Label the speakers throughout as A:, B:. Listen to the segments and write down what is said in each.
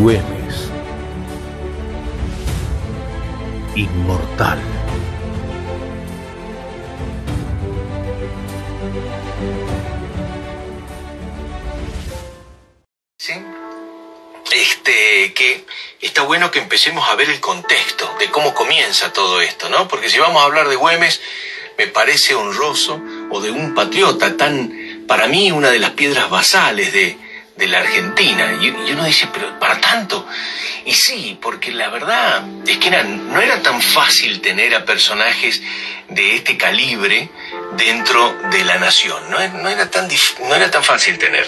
A: Güemes. Inmortal.
B: ¿Sí? Este, que está bueno que empecemos a ver el contexto de cómo comienza todo esto, ¿no? Porque si vamos a hablar de Güemes, me parece honroso, o de un patriota tan, para mí, una de las piedras basales de, de la Argentina. Y, uno dice, pero para tanto. Y sí, porque la verdad es que no era tan fácil tener a personajes de este calibre dentro de la nación. No, no, era tan, no era tan fácil tener.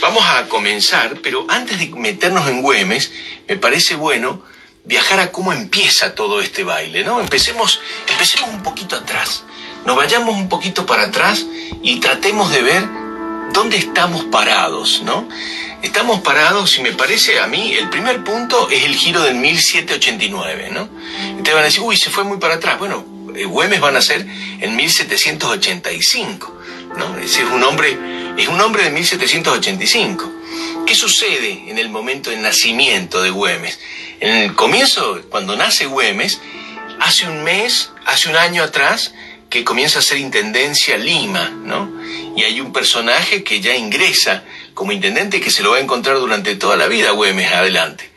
B: Vamos a comenzar, pero antes de meternos en Güemes, me parece bueno viajar a cómo empieza todo este baile, ¿no? Empecemos, empecemos un poquito atrás. Nos vayamos un poquito para atrás y tratemos de ver dónde estamos parados, ¿no? Estamos parados, y me parece a mí, el primer punto es el giro del 1789, ¿no? Ustedes van a decir, uy, se fue muy para atrás. Bueno, Güemes van a ser en 1785, ¿no? Es un hombre, es un hombre de 1785. ¿Qué sucede en el momento del nacimiento de Güemes? En el comienzo, cuando nace Güemes, hace un mes, hace un año atrás, que comienza a ser intendencia Lima, ¿no? Y hay un personaje que ya ingresa como intendente que se lo va a encontrar durante toda la vida Güemes adelante.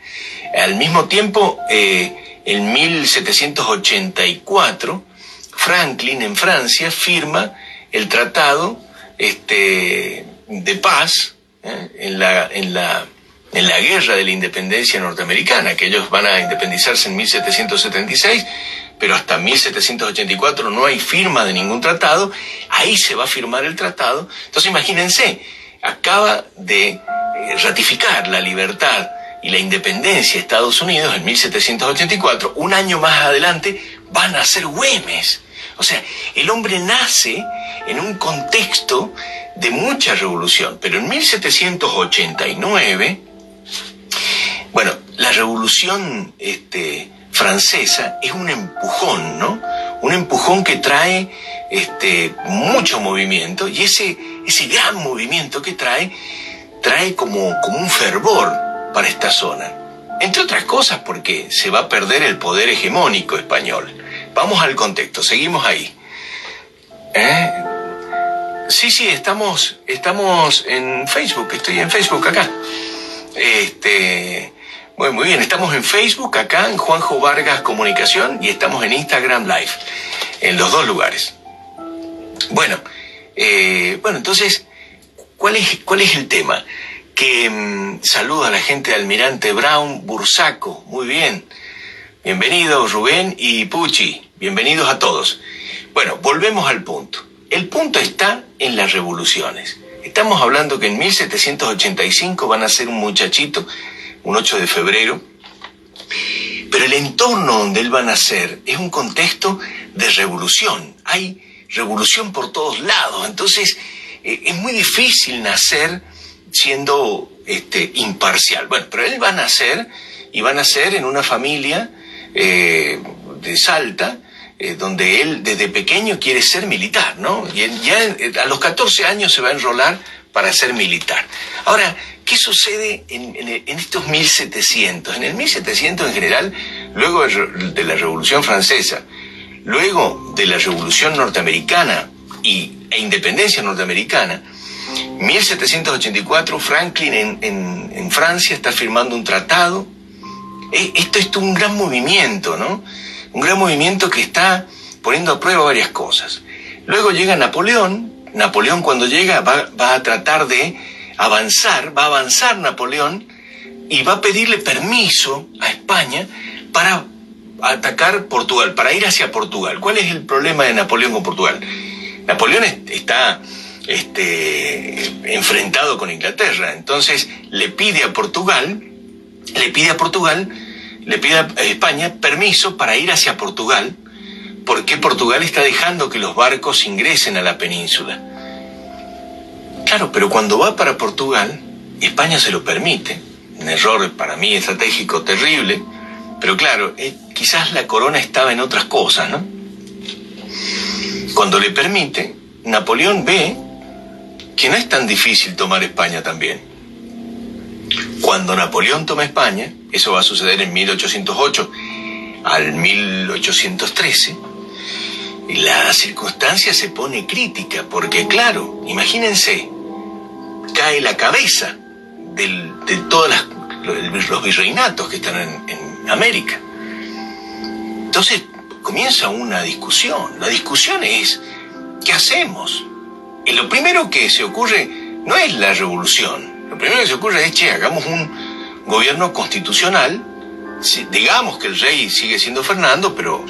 B: Al mismo tiempo, eh, en 1784, Franklin en Francia firma el tratado este, de paz ¿eh? en, la, en, la, en la guerra de la independencia norteamericana, que ellos van a independizarse en 1776 pero hasta 1784 no hay firma de ningún tratado, ahí se va a firmar el tratado. Entonces imagínense, acaba de ratificar la libertad y la independencia de Estados Unidos en 1784, un año más adelante van a ser Güemes. O sea, el hombre nace en un contexto de mucha revolución, pero en 1789, bueno, la revolución este, francesa es un empujón, ¿no? Un empujón que trae este, mucho movimiento y ese, ese gran movimiento que trae, trae como, como un fervor para esta zona. Entre otras cosas porque se va a perder el poder hegemónico español. Vamos al contexto, seguimos ahí. ¿Eh? Sí, sí, estamos, estamos en Facebook, estoy en Facebook acá. Este, bueno, muy bien, estamos en Facebook acá, en Juanjo Vargas Comunicación, y estamos en Instagram Live, en los dos lugares. Bueno, eh, bueno, entonces, ¿cuál es, cuál es el tema? Que mmm, saludo a la gente de Almirante Brown, Bursaco, muy bien. Bienvenidos Rubén y Pucci, bienvenidos a todos. Bueno, volvemos al punto. El punto está en las revoluciones. Estamos hablando que en 1785 van a ser un muchachito un 8 de febrero, pero el entorno donde él va a nacer es un contexto de revolución. Hay revolución por todos lados, entonces eh, es muy difícil nacer siendo este, imparcial. Bueno, pero él va a nacer y va a nacer en una familia eh, de Salta, eh, donde él desde pequeño quiere ser militar, ¿no? Y él ya a los 14 años se va a enrolar para ser militar. Ahora, ¿qué sucede en, en, en, estos 1700? En el 1700 en general, luego de la Revolución Francesa, luego de la Revolución Norteamericana y, e Independencia Norteamericana, 1784 Franklin en, Francia está firmando un tratado. E, esto es un gran movimiento, ¿no? Un gran movimiento que está poniendo a prueba varias cosas. Luego llega Napoleón, Napoleón cuando llega va, a tratar de avanzar, va a avanzar Napoleón y va a pedirle permiso a España para atacar Portugal, para ir hacia Portugal. ¿Cuál es el problema de Napoleón con Portugal? Napoleón está este, enfrentado con Inglaterra, entonces le pide a Portugal, le pide a Portugal, le pide a España permiso para ir hacia Portugal por qué Portugal está dejando que los barcos ingresen a la península. Claro, pero cuando va para Portugal, España se lo permite. Un error para mí estratégico terrible, pero claro, eh, quizás la corona estaba en otras cosas, ¿no? Cuando le permite, Napoleón ve que no es tan difícil tomar España también. Cuando Napoleón toma España, eso va a suceder en 1808 al 1813, la circunstancia se pone crítica, porque claro, imagínense, cae la cabeza de todos los virreinatos que están en, América. Entonces comienza una discusión. La discusión es, ¿qué hacemos? Y lo primero que se ocurre no es la revolución. Lo primero que se ocurre es, che, hagamos un gobierno constitucional. Digamos que el rey sigue siendo Fernando, pero...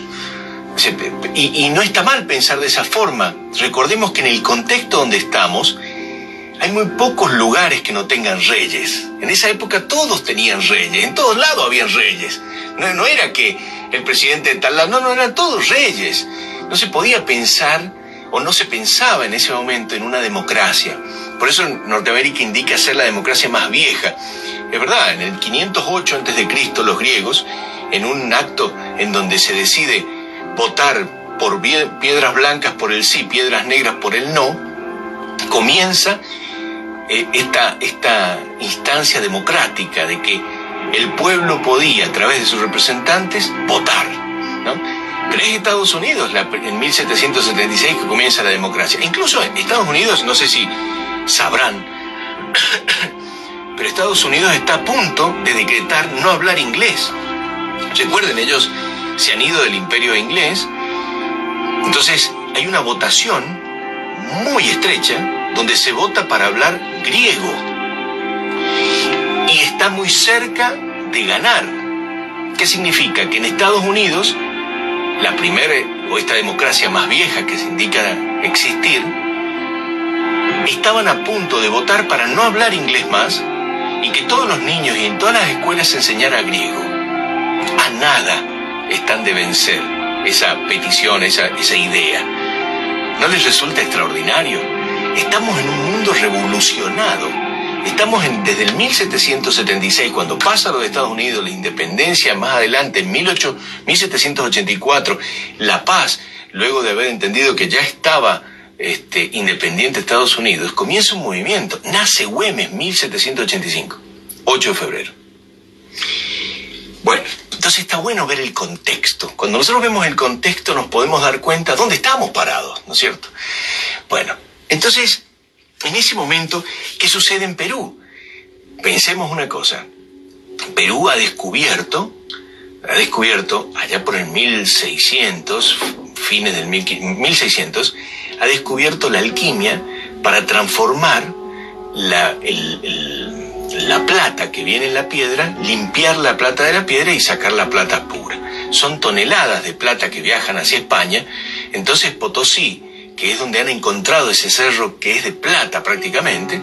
B: Y no está mal pensar de esa forma. Recordemos que en el contexto donde estamos, hay muy pocos lugares que no tengan reyes. En esa época todos tenían reyes, en todos lados habían reyes. No, no era que el presidente de tal lado, no, no, eran todos reyes. No se podía pensar o no se pensaba en ese momento en una democracia. Por eso Norteamérica indica ser la democracia más vieja. Es verdad, en el 508 a.C. los griegos, en un acto en donde se decide votar por piedras blancas por el sí, piedras negras por el no, comienza esta, esta instancia democrática de que el pueblo podía, a través de sus representantes, votar. ¿no? Pero es Estados Unidos, en 1776, que comienza la democracia. Incluso Estados Unidos, no sé si sabrán, pero Estados Unidos está a punto de decretar no hablar inglés. Recuerden, ellos se han ido del imperio inglés. Entonces, hay una votación muy estrecha donde se vota para hablar griego. Y está muy cerca de ganar. ¿Qué significa? Que en Estados Unidos, la primera o esta democracia más vieja que se indica existir, estaban a punto de votar para no hablar inglés más y que todos los niños y en todas las escuelas se enseñara griego. A nada están de vencer esa petición, esa, esa idea. ¿No les resulta extraordinario? Estamos en un mundo revolucionado. Estamos desde el 1776, cuando pasa lo de Estados Unidos, la independencia, más adelante, en 18, 1784, la paz, luego de haber entendido que ya estaba este, independiente Estados Unidos, comienza un movimiento. Nace Güemes, 1785, 8 de febrero. Bueno, entonces está bueno ver el contexto. Cuando nosotros vemos el contexto nos podemos dar cuenta dónde estamos parados, ¿no es cierto? Bueno, entonces, en ese momento, ¿qué sucede en Perú? Pensemos una cosa. Perú ha descubierto, ha descubierto allá por el 1600, fines del 1600, ha descubierto la alquimia para transformar la, la plata que viene en la piedra, limpiar la plata de la piedra y sacar la plata pura. Son toneladas de plata que viajan hacia España, entonces Potosí, que es donde han encontrado ese cerro que es de plata prácticamente,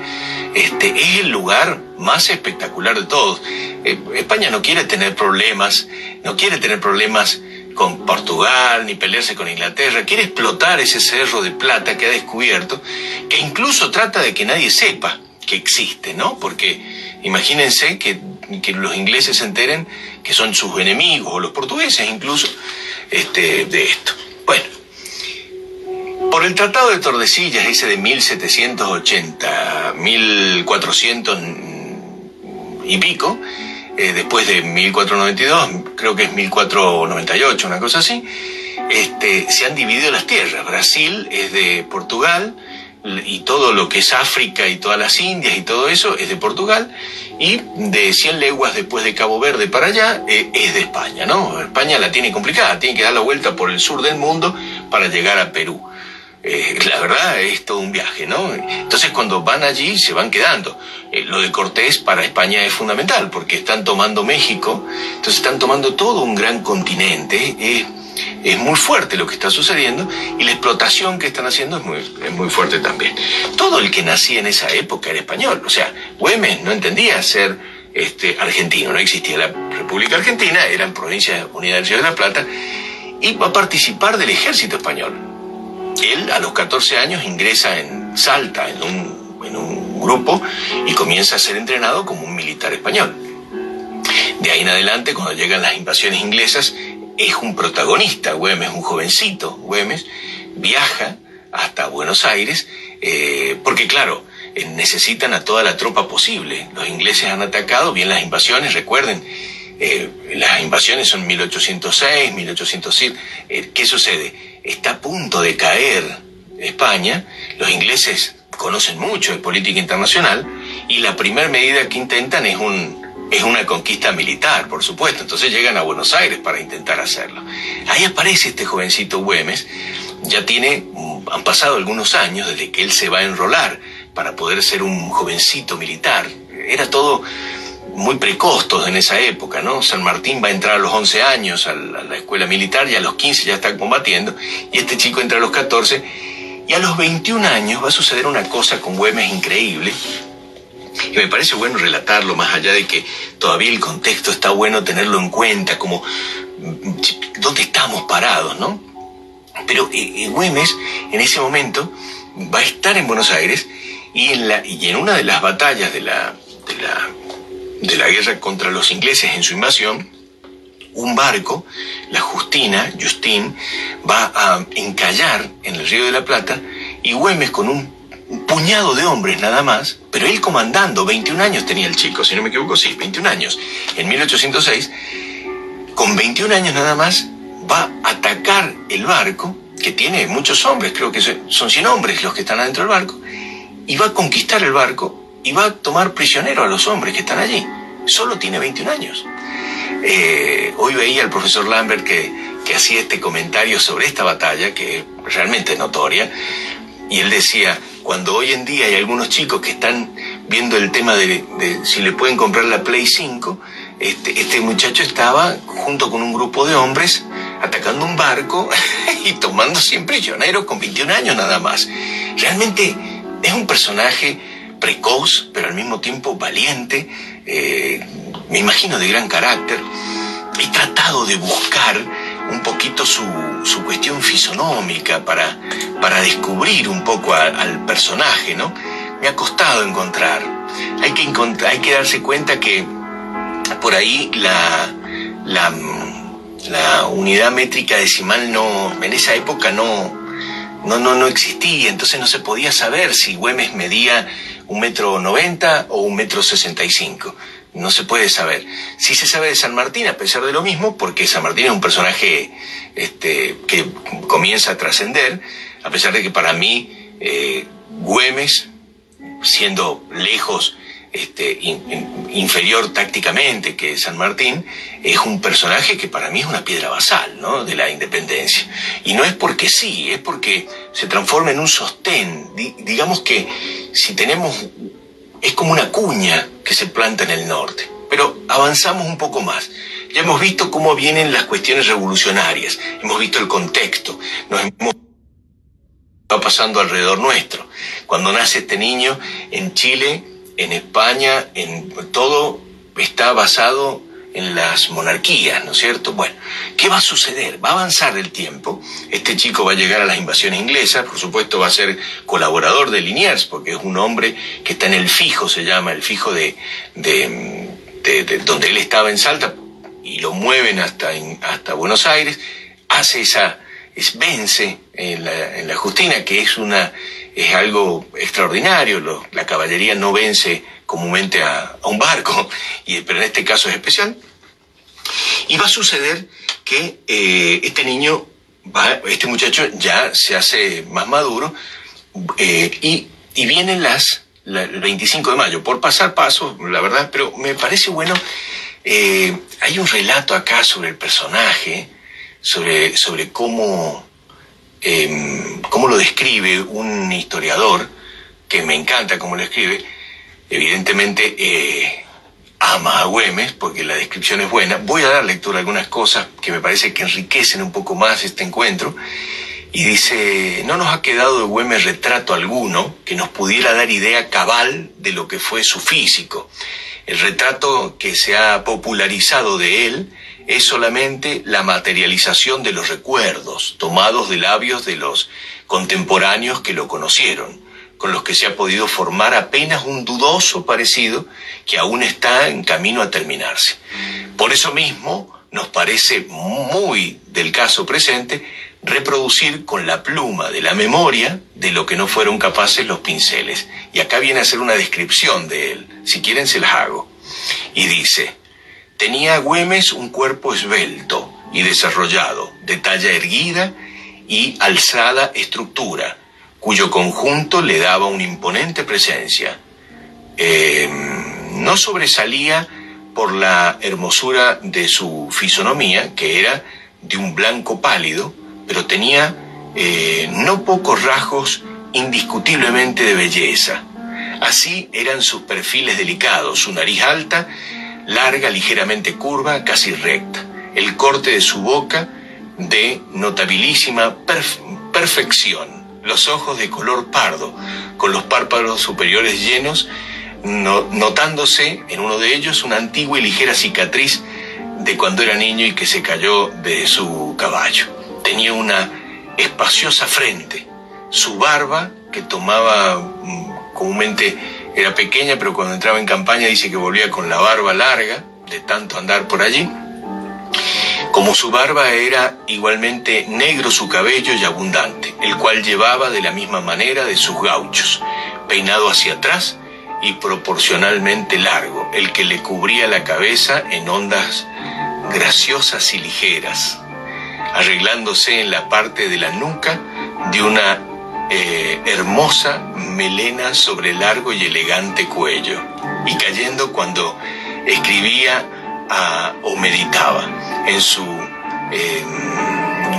B: este, es el lugar más espectacular de todos. Eh, España no quiere tener problemas, no quiere tener problemas con Portugal ni pelearse con Inglaterra, quiere explotar ese cerro de plata que ha descubierto, que incluso trata de que nadie sepa que existe, ¿no? Porque imagínense que, que los ingleses se enteren que son sus enemigos, o los portugueses incluso, este, de esto. Bueno, por el Tratado de Tordesillas, ese de 1780, 1400 y pico, eh, después de 1492, creo que es 1498, una cosa así, este, se han dividido las tierras. Brasil es de Portugal y todo lo que es África y todas las Indias y todo eso es de Portugal y de 100 leguas después de Cabo Verde para allá eh, es de España, ¿no? España la tiene complicada, tiene que dar la vuelta por el sur del mundo para llegar a Perú. Eh, la verdad es todo un viaje, ¿no? Entonces cuando van allí se van quedando. Eh, lo de Cortés para España es fundamental porque están tomando México, entonces están tomando todo un gran continente. es muy fuerte lo que está sucediendo y la explotación que están haciendo es muy, fuerte también. Todo el que nacía en esa época era español, o sea, Güemes no entendía ser este, argentino, no existía la República Argentina, eran provincias unidas de la Plata, y va a participar del ejército español él a los 14 años ingresa en Salta, en un, en un grupo, y comienza a ser entrenado como un militar español. De ahí en adelante, cuando llegan las invasiones inglesas, es un protagonista, Güemes, un jovencito, Güemes, viaja hasta Buenos Aires, eh, porque claro, eh, necesitan a toda la tropa posible. Los ingleses han atacado, bien las invasiones, recuerden, eh, las invasiones son 1806, 1807. Eh, ¿Qué sucede? Está a punto de caer España, los ingleses conocen mucho de política internacional y la primera medida que intentan es un es una conquista militar, por supuesto. Entonces llegan a Buenos Aires para intentar hacerlo. Ahí aparece este jovencito Güemes, ya tiene, han pasado algunos años desde que él se va a enrolar para poder ser un jovencito militar. Era todo muy precostos en esa época, ¿no? San Martín va a entrar a los 11 años a la, escuela militar y a los 15 ya está combatiendo y este chico entra a los 14 y a los 21 años va a suceder una cosa con Güemes increíble y me parece bueno relatarlo más allá de que todavía el contexto está bueno tenerlo en cuenta como dónde estamos parados, ¿no? Pero eh, eh, Güemes en ese momento va a estar en Buenos Aires y en, la, y en una de las batallas de la, de la de la guerra contra los ingleses en su invasión, un barco, la Justina, Justin, va a encallar en el Río de la Plata y Güemes con un, puñado de hombres nada más, pero él comandando, 21 años tenía el chico, si no me equivoco, sí, 21 años, en 1806, con 21 años nada más, va a atacar el barco, que tiene muchos hombres, creo que son 100 hombres los que están adentro del barco, y va a conquistar el barco y va a tomar prisionero a los hombres que están allí. Solo tiene 21 años. Eh, hoy veía al profesor Lambert que, que hacía este comentario sobre esta batalla, que es realmente notoria, y él decía, cuando hoy en día hay algunos chicos que están viendo el tema de, si le pueden comprar la Play 5, este, este muchacho estaba junto con un grupo de hombres atacando un barco y tomando 100 prisioneros con 21 años nada más. Realmente es un personaje precoz, pero al mismo tiempo valiente, eh, me imagino de gran carácter. He tratado de buscar un poquito su, su cuestión fisonómica para, para descubrir un poco al personaje, ¿no? Me ha costado encontrar. Hay que, hay que darse cuenta que por ahí la, la, unidad métrica decimal no, en esa época no, no, no, no existía, entonces no se podía saber si Güemes medía un metro noventa o un metro sesenta y cinco. No se puede saber. Sí se sabe de San Martín, a pesar de lo mismo, porque San Martín es un personaje este, que comienza a trascender, a pesar de que para mí eh, Güemes, siendo lejos este, inferior tácticamente que San Martín, es un personaje que para mí es una piedra basal ¿no? de la independencia. Y no es porque sí, es porque se transforma en un sostén. digamos que si tenemos, es como una cuña que se planta en el norte. Pero avanzamos un poco más. Ya hemos visto cómo vienen las cuestiones revolucionarias, hemos visto el contexto, nos hemos va pasando alrededor nuestro. Cuando nace este niño en Chile, en España, en todo está basado en las monarquías, ¿no es cierto? Bueno, ¿qué va a suceder? Va a avanzar el tiempo, este chico va a llegar a las invasiones inglesas, por supuesto va a ser colaborador de Liniers, porque es un hombre que está en el fijo, se llama, el fijo de, de, donde él estaba en Salta, y lo mueven hasta, hasta Buenos Aires, hace esa, es, vence en la, en la Justina, que es una es algo extraordinario. la caballería no vence comúnmente a, un barco, y, pero en este caso es especial. Y va a suceder que eh, este niño, este muchacho ya se hace más maduro eh, y, y, vienen las, el 25 de mayo, por pasar paso, la verdad, pero me parece bueno, eh, hay un relato acá sobre el personaje, sobre, sobre cómo eh, cómo lo describe un historiador, que me encanta cómo lo escribe, evidentemente eh, ama a Güemes, porque la descripción es buena. Voy a dar lectura a algunas cosas que me parece que enriquecen un poco más este encuentro. Y dice, no nos ha quedado de Güemes retrato alguno que nos pudiera dar idea cabal de lo que fue su físico. El retrato que se ha popularizado de él es solamente la materialización de los recuerdos tomados de labios de los contemporáneos que lo conocieron, con los que se ha podido formar apenas un dudoso parecido que aún está en camino a terminarse. Por eso mismo, nos parece muy del caso presente reproducir con la pluma de la memoria de lo que no fueron capaces los pinceles. Y acá viene a ser una descripción de él. Si quieren se las hago. Y dice, tenía Güemes un cuerpo esbelto y desarrollado, de talla erguida y alzada estructura, cuyo conjunto le daba una imponente presencia. Em, no sobresalía por la hermosura de su fisonomía, que era de un blanco pálido, pero tenía eh, no pocos rasgos indiscutiblemente de belleza. Así eran sus perfiles delicados, su nariz alta, larga, ligeramente curva, casi recta, el corte de su boca de notabilísima perfección, los ojos de color pardo, con los párpados superiores llenos, notándose en uno de ellos una antigua y ligera cicatriz de cuando era niño y que se cayó de su caballo tenía una espaciosa frente. Su barba, que tomaba mm, comúnmente era pequeña, pero cuando entraba en campaña dice que volvía con la barba larga, de tanto andar por allí. Como su barba era igualmente negro su cabello y abundante, el cual llevaba de la misma manera de sus gauchos, peinado hacia atrás y proporcionalmente largo, el que le cubría la cabeza en ondas graciosas y ligeras, arreglándose en la parte de la nuca de una eh, hermosa melena sobre largo y elegante cuello, y cayendo cuando escribía ah, o meditaba en su...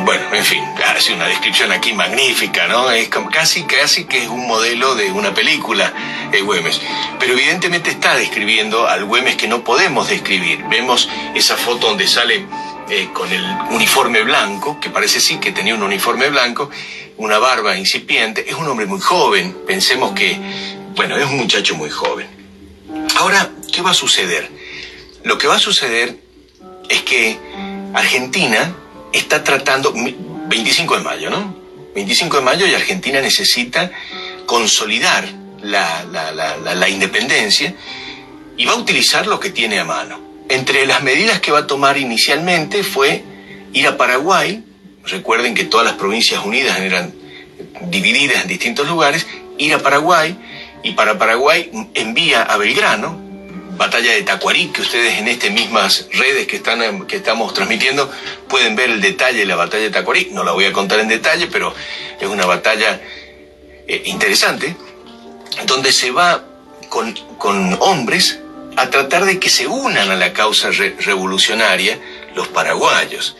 B: bueno, en fin, hace una descripción aquí magnífica, ¿no? Es casi, casi que es un modelo de una película, el Güemes. Pero evidentemente está describiendo al Güemes que no podemos describir. Vemos esa foto donde sale eh, con el uniforme blanco, que parece sí que tenía un uniforme blanco, una barba incipiente, es un hombre muy joven, pensemos que, bueno, es un muchacho muy joven. Ahora, ¿qué va a suceder? Lo que va a suceder es que Argentina está tratando, 25 de mayo, ¿no? 25 de mayo y Argentina necesita consolidar la, la independencia y va a utilizar lo que tiene a mano. Entre las medidas que va a tomar inicialmente fue ir a Paraguay, recuerden que todas las provincias unidas eran divididas en distintos lugares, ir a Paraguay y para Paraguay envía a Belgrano, batalla de Tacuarí, que ustedes en estas mismas redes que, están, que estamos transmitiendo pueden ver el detalle de la batalla de Tacuarí, no la voy a contar en detalle, pero es una batalla eh, interesante, donde se va con, con hombres a tratar de que se unan a la causa revolucionaria los paraguayos.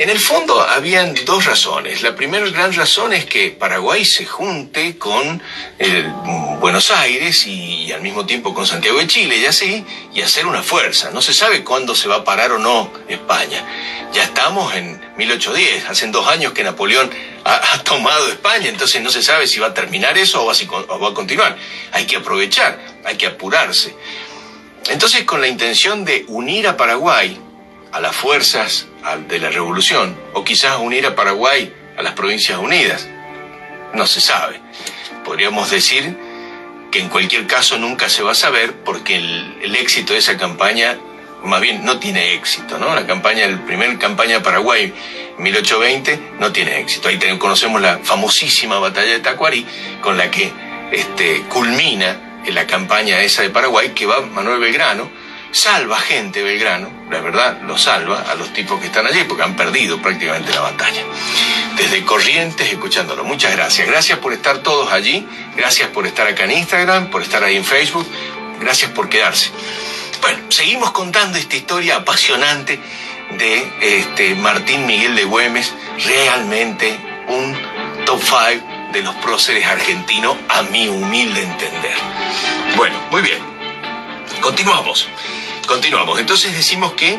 B: En el fondo habían dos razones. La primera gran razón es que Paraguay se junte con eh, Buenos Aires y, al mismo tiempo con Santiago de Chile y así, y hacer una fuerza. No se sabe cuándo se va a parar o no España. Ya estamos en 1810, hace dos años que Napoleón ha, tomado España, entonces no se sabe si va a terminar eso o va a continuar. Hay que aprovechar, hay que apurarse. Entonces, con la intención de unir a Paraguay a las fuerzas de la revolución, o quizás unir a Paraguay a las Provincias Unidas, no se sabe. Podríamos decir que en cualquier caso nunca se va a saber porque el, éxito de esa campaña, más bien no tiene éxito, ¿no? La campaña, campaña de Paraguay, 1820, no tiene éxito. Ahí conocemos la famosísima batalla de Tacuarí, con la que este, culmina en la campaña esa de Paraguay, que va Manuel Belgrano, salva gente Belgrano, la verdad lo salva a los tipos que están allí porque han perdido prácticamente la batalla. Desde Corrientes escuchándolo. Muchas gracias. Gracias por estar todos allí. Gracias por estar acá en Instagram, por estar ahí en Facebook. Gracias por quedarse. Bueno, seguimos contando esta historia apasionante de este Martín Miguel de Güemes, realmente un top 5 de los próceres argentinos, a mi humilde entender. Bueno, muy bien. Continuamos. Continuamos. Entonces decimos que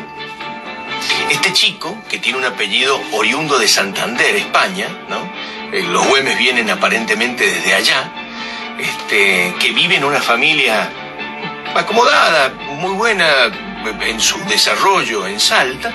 B: este chico, que tiene un apellido oriundo de Santander, España. Eh, los Güemes vienen aparentemente desde allá, este, que vive en una familia acomodada, muy buena en su desarrollo en Salta,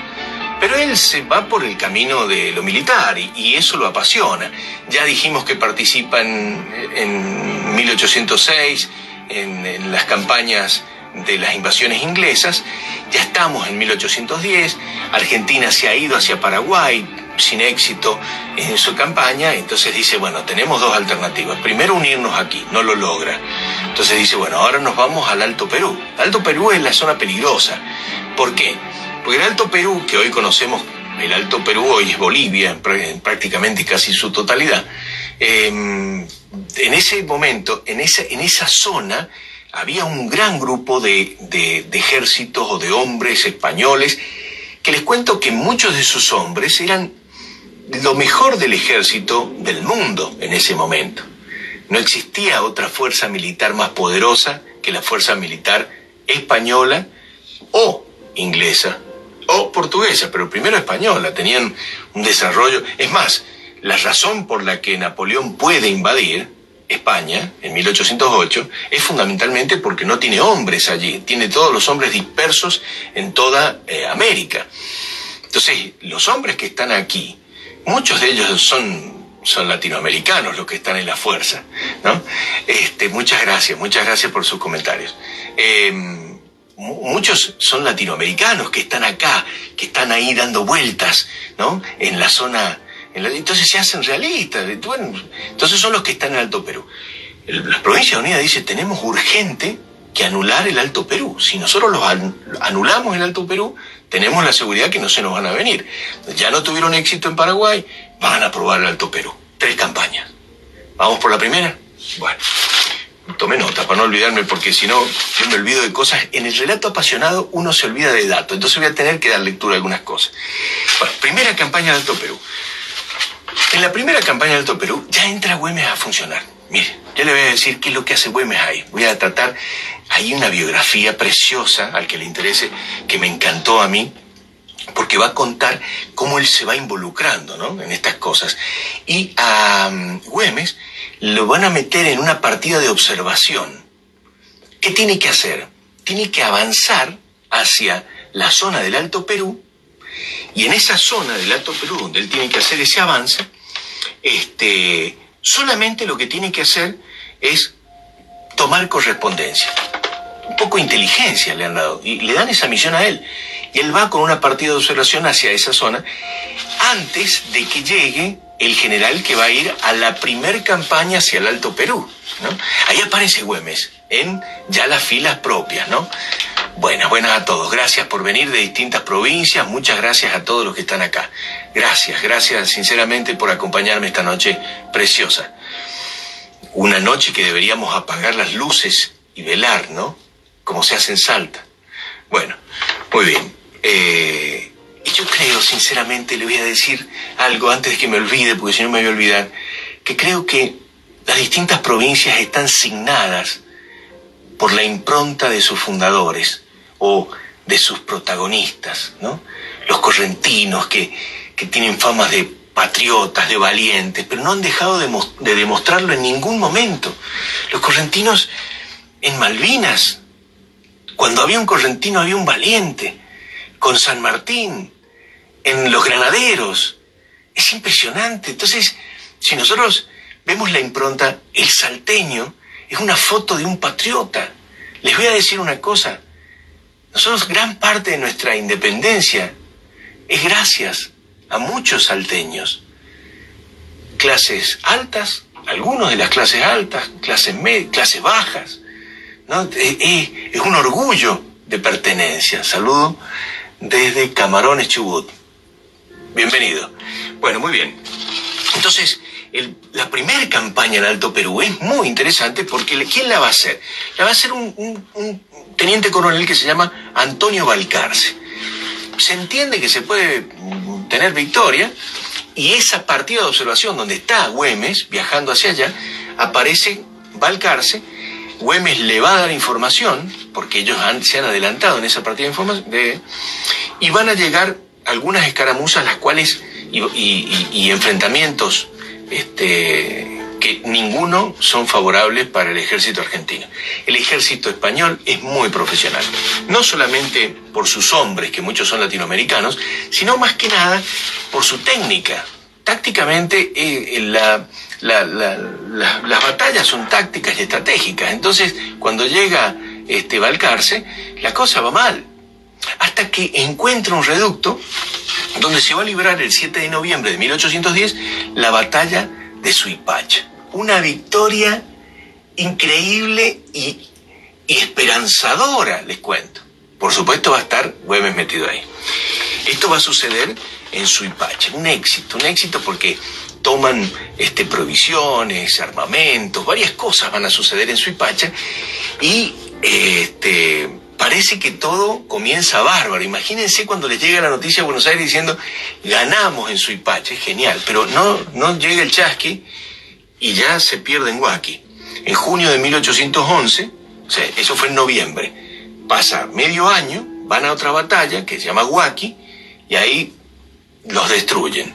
B: pero él se va por el camino de lo militar y, eso lo apasiona. Ya dijimos que participa en, 1806 en, las campañas de las invasiones inglesas, ya estamos en 1810, Argentina se ha ido hacia Paraguay sin éxito en su campaña, entonces dice, bueno, tenemos dos alternativas. Primero unirnos aquí, no lo logra. Entonces dice, bueno, ahora nos vamos al Alto Perú. Alto Perú es la zona peligrosa. ¿Por qué? Porque el Alto Perú, que hoy conocemos, el Alto Perú hoy es Bolivia, prácticamente casi su totalidad, em, en ese momento, en esa, en esa zona, había un gran grupo de, ejércitos o de hombres españoles que les cuento que muchos de esos hombres eran lo mejor del ejército del mundo en ese momento. No existía otra fuerza militar más poderosa que la fuerza militar española o inglesa o portuguesa, pero primero española. Tenían un desarrollo. Es más, la razón por la que Napoleón puede invadir España, en 1808, es fundamentalmente porque no tiene hombres allí, tiene todos los hombres dispersos en toda eh, América. Entonces, los hombres que están aquí, muchos de ellos son, son latinoamericanos los que están en la fuerza, ¿no? Este, muchas gracias, muchas gracias por sus comentarios. Em, muchos son latinoamericanos que están acá, que están ahí dando vueltas, ¿no? En la zona entonces se hacen realistas. entonces son los que están en Alto Perú. La provincia unida dice, tenemos urgente que anular el Alto Perú. Si nosotros los anulamos el Alto Perú, tenemos la seguridad que no se nos van a venir. Ya no tuvieron éxito en Paraguay, van a probar el Alto Perú. Tres campañas. ¿Vamos por la primera? Bueno, tome nota para no olvidarme, porque si no, yo me olvido de cosas. En el relato apasionado uno se olvida de datos, entonces voy a tener que dar lectura a algunas cosas. Bueno, primera campaña del Alto Perú. En la primera campaña de Alto Perú ya entra Güemes a funcionar. Mire, yo le voy a decir qué es lo que hace Güemes ahí. Voy a tratar, hay una biografía preciosa al que le interese, que me encantó a mí, porque va a contar cómo él se va involucrando ¿no? en estas cosas. Y a um, Güemes lo van a meter en una partida de observación. ¿Qué tiene que hacer? Tiene que avanzar hacia la zona del Alto Perú y en esa zona del Alto Perú, donde él tiene que hacer ese avance, este, solamente lo que tiene que hacer es tomar correspondencia. Un poco de inteligencia le han dado y le dan esa misión a él. Y él va con una partida de observación hacia esa zona antes de que llegue el general que va a ir a la primer campaña hacia el Alto Perú. Ahí aparece Güemes en ya las filas propias, ¿no? Buenas, buenas a todos. Gracias por venir de distintas provincias. Muchas gracias a todos los que están acá. Gracias, gracias sinceramente por acompañarme esta noche preciosa. Una noche que deberíamos apagar las luces y velar, ¿no? Como se hace en Salta. Bueno, muy bien. Eh, y yo creo, sinceramente, le voy a decir algo antes de que me olvide, porque si no me voy a olvidar, que creo que las distintas provincias están signadas por la impronta de sus fundadores o de sus protagonistas, ¿no? Los correntinos que, tienen fama de patriotas, de valientes, pero no han dejado de, de demostrarlo en ningún momento. Los correntinos en Malvinas, cuando había un correntino había un valiente, con San Martín, en los granaderos. Es impresionante. Entonces, si nosotros vemos la impronta, el salteño es una foto de un patriota. Les voy a decir una cosa, nosotros gran parte de nuestra independencia es gracias a muchos salteños. Clases altas, algunos de las clases altas, clases, clases bajas. Es un orgullo de pertenencia. Saludo desde Camarones Chubut. Bienvenido. Bueno, muy bien. Entonces, la primera campaña en Alto Perú es muy interesante porque ¿quién la va a hacer? La va a hacer un teniente coronel que se llama Antonio Balcarce. Se entiende que se puede tener victoria y esa partida de observación donde está Güemes viajando hacia allá, aparece Balcarce, Güemes le va a dar información, porque ellos se han adelantado en esa partida de información, y van a llegar algunas escaramuzas las cuales y, enfrentamientos este, que ninguno son favorables para el ejército argentino. El ejército español es muy profesional, no solamente por sus hombres, que muchos son latinoamericanos, sino más que nada por su técnica. Tácticamente, eh, las batallas son tácticas y estratégicas. Entonces, cuando llega este, Balcarce, la cosa va mal. Hasta que encuentra un reducto donde se va a librar el 7 de noviembre de 1810 la batalla de Suipacha. Una victoria increíble y, y esperanzadora, les cuento. Por supuesto va a estar Güemes metido ahí. Esto va a suceder en Suipacha. Un éxito, un éxito porque toman este, provisiones, armamentos, varias cosas van a suceder en Suipacha y este, parece que todo comienza bárbaro. Imagínense cuando les llega la noticia a Buenos Aires diciendo ganamos en Suipacha, es genial, pero no, no llega el chasqui y ya se pierde en Huaki. En junio de 1811, o sea, eso fue en noviembre, pasa medio año, van a otra batalla que se llama Huaki y ahí los destruyen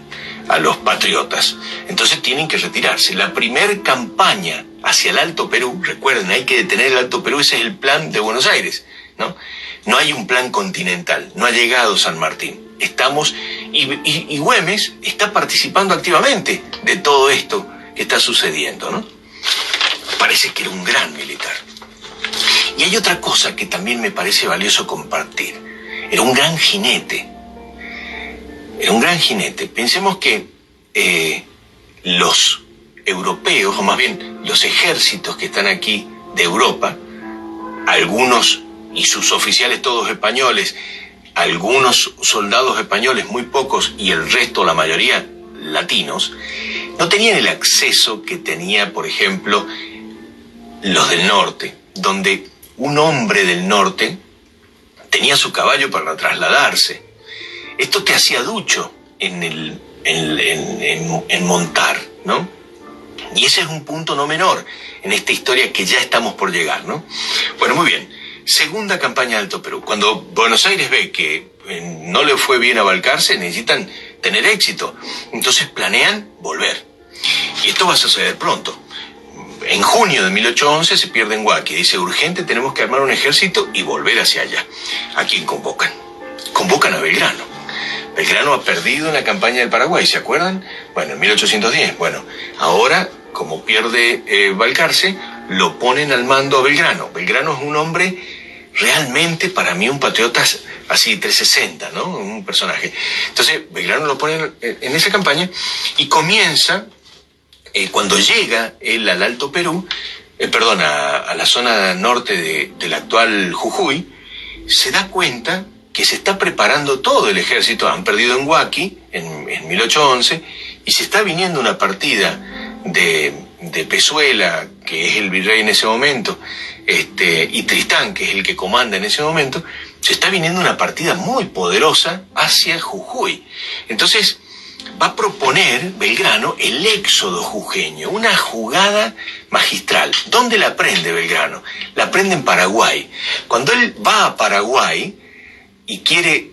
B: a los patriotas. Entonces tienen que retirarse. La primer campaña hacia el Alto Perú, recuerden, hay que detener el Alto Perú, ese es el plan de Buenos Aires, ¿no? No hay un plan continental, no ha llegado San Martín. Estamos, y, y, Güemes está participando activamente de todo esto que está sucediendo, ¿no? Parece que era un gran militar. Y hay otra cosa que también me parece valioso compartir. Era un gran jinete era un gran jinete. Pensemos que eh, los europeos, o más bien los ejércitos que están aquí de Europa, algunos y sus oficiales todos españoles, algunos soldados españoles, muy pocos, y el resto, la mayoría, latinos, no tenían el acceso que tenía, por ejemplo, los del norte, donde un hombre del norte tenía su caballo para trasladarse esto te hacía ducho en, el, en, montar, ¿no? Y ese es un punto no menor en esta historia que ya estamos por llegar, ¿no? Bueno, muy bien. Segunda campaña de Alto Perú. Cuando Buenos Aires ve que eh, no le fue bien a Balcarce, necesitan tener éxito. Entonces planean volver. Y esto va a suceder pronto. En junio de 1811 se pierde en Huaki. Dice, urgente, tenemos que armar un ejército y volver hacia allá. ¿A quién convocan? Convocan a Belgrano. Belgrano ha perdido en la campaña del Paraguay, ¿se acuerdan? Bueno, en 1810. Bueno, ahora, como pierde eh, Balcarce, lo ponen al mando a Belgrano. Belgrano es un hombre realmente para mí un patriota así 360, ¿no? Un personaje. Entonces, Belgrano lo pone en esa campaña y comienza, eh, cuando llega él al Alto Perú, eh, perdón, a, la zona norte del actual Jujuy, se da cuenta que se está preparando todo el ejército, han perdido en Huaki en, 1811, y se está viniendo una partida de, de, Pezuela, que es el virrey en ese momento, este, y Tristán, que es el que comanda en ese momento, se está viniendo una partida muy poderosa hacia Jujuy. Entonces, va a proponer Belgrano el éxodo jujeño, una jugada magistral. ¿Dónde la aprende Belgrano? La aprende en Paraguay. Cuando él va a Paraguay, y quiere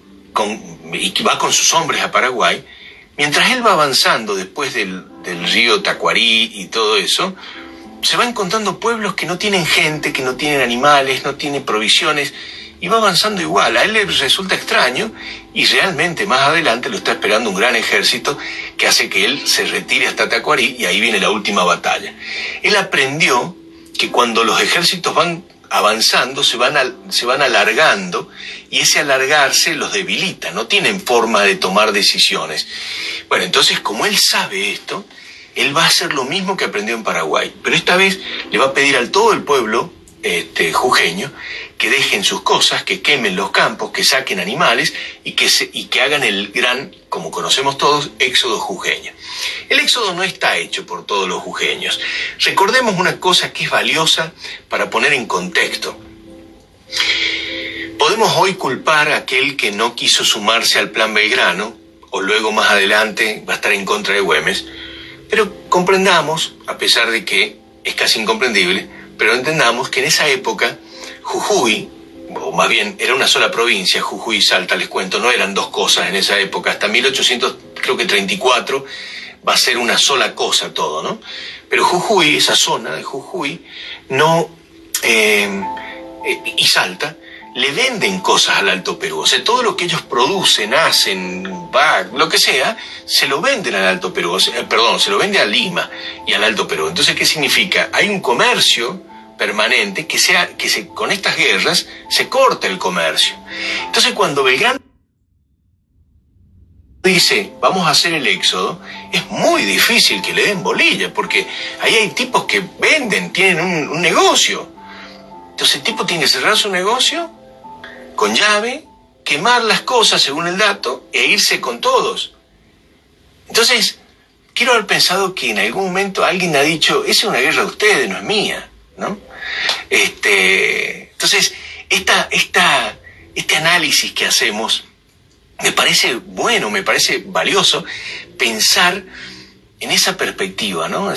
B: y va con sus hombres a Paraguay, mientras él va avanzando después del, del río Tacuarí y todo eso, se va encontrando pueblos que no tienen gente, que no tienen animales, no tienen provisiones, y va avanzando igual. A él le resulta extraño y realmente más adelante lo está esperando un gran ejército que hace que él se retire hasta Tacuarí y ahí viene la última batalla. Él aprendió que cuando los ejércitos van avanzando, se van, se van alargando y ese alargarse los debilita, no tienen forma de tomar decisiones. Bueno, entonces como él sabe esto, él va a hacer lo mismo que aprendió en Paraguay, pero esta vez le va a pedir al todo el pueblo este, jujeño que dejen sus cosas, que quemen los campos, que saquen animales y que, y que hagan el gran, como conocemos todos, éxodo jujeño. El éxodo no está hecho por todos los jujeños. Recordemos una cosa que es valiosa para poner en contexto. Podemos hoy culpar a aquel que no quiso sumarse al plan Belgrano, o luego más adelante va a estar en contra de Güemes, pero comprendamos, a pesar de que es casi incomprendible, pero entendamos que en esa época Jujuy, o más bien era una sola provincia, Jujuy y Salta, les cuento, no eran dos cosas en esa época, hasta 1834 va a ser una sola cosa todo, ¿no? Pero Jujuy, esa zona de Jujuy, no, eh, y Salta, le venden cosas al Alto Perú. O sea, todo lo que ellos producen, hacen, va, lo que sea, se lo venden al Alto Perú. perdón, se lo vende a Lima y al Alto Perú. Entonces, ¿qué significa? Hay un comercio permanente que sea que se, con estas guerras se corta el comercio. Entonces cuando Belgrano dice vamos a hacer el éxodo, es muy difícil que le den bolilla, porque ahí hay tipos que venden, tienen un, un negocio. Entonces el tipo tiene que cerrar su negocio con llave, quemar las cosas según el dato e irse con todos. Entonces, quiero haber pensado que en algún momento alguien ha dicho, esa es una guerra de ustedes, no es mía, ¿no? Este, entonces, esta, este análisis que hacemos me parece bueno, me parece valioso pensar en esa perspectiva, ¿no?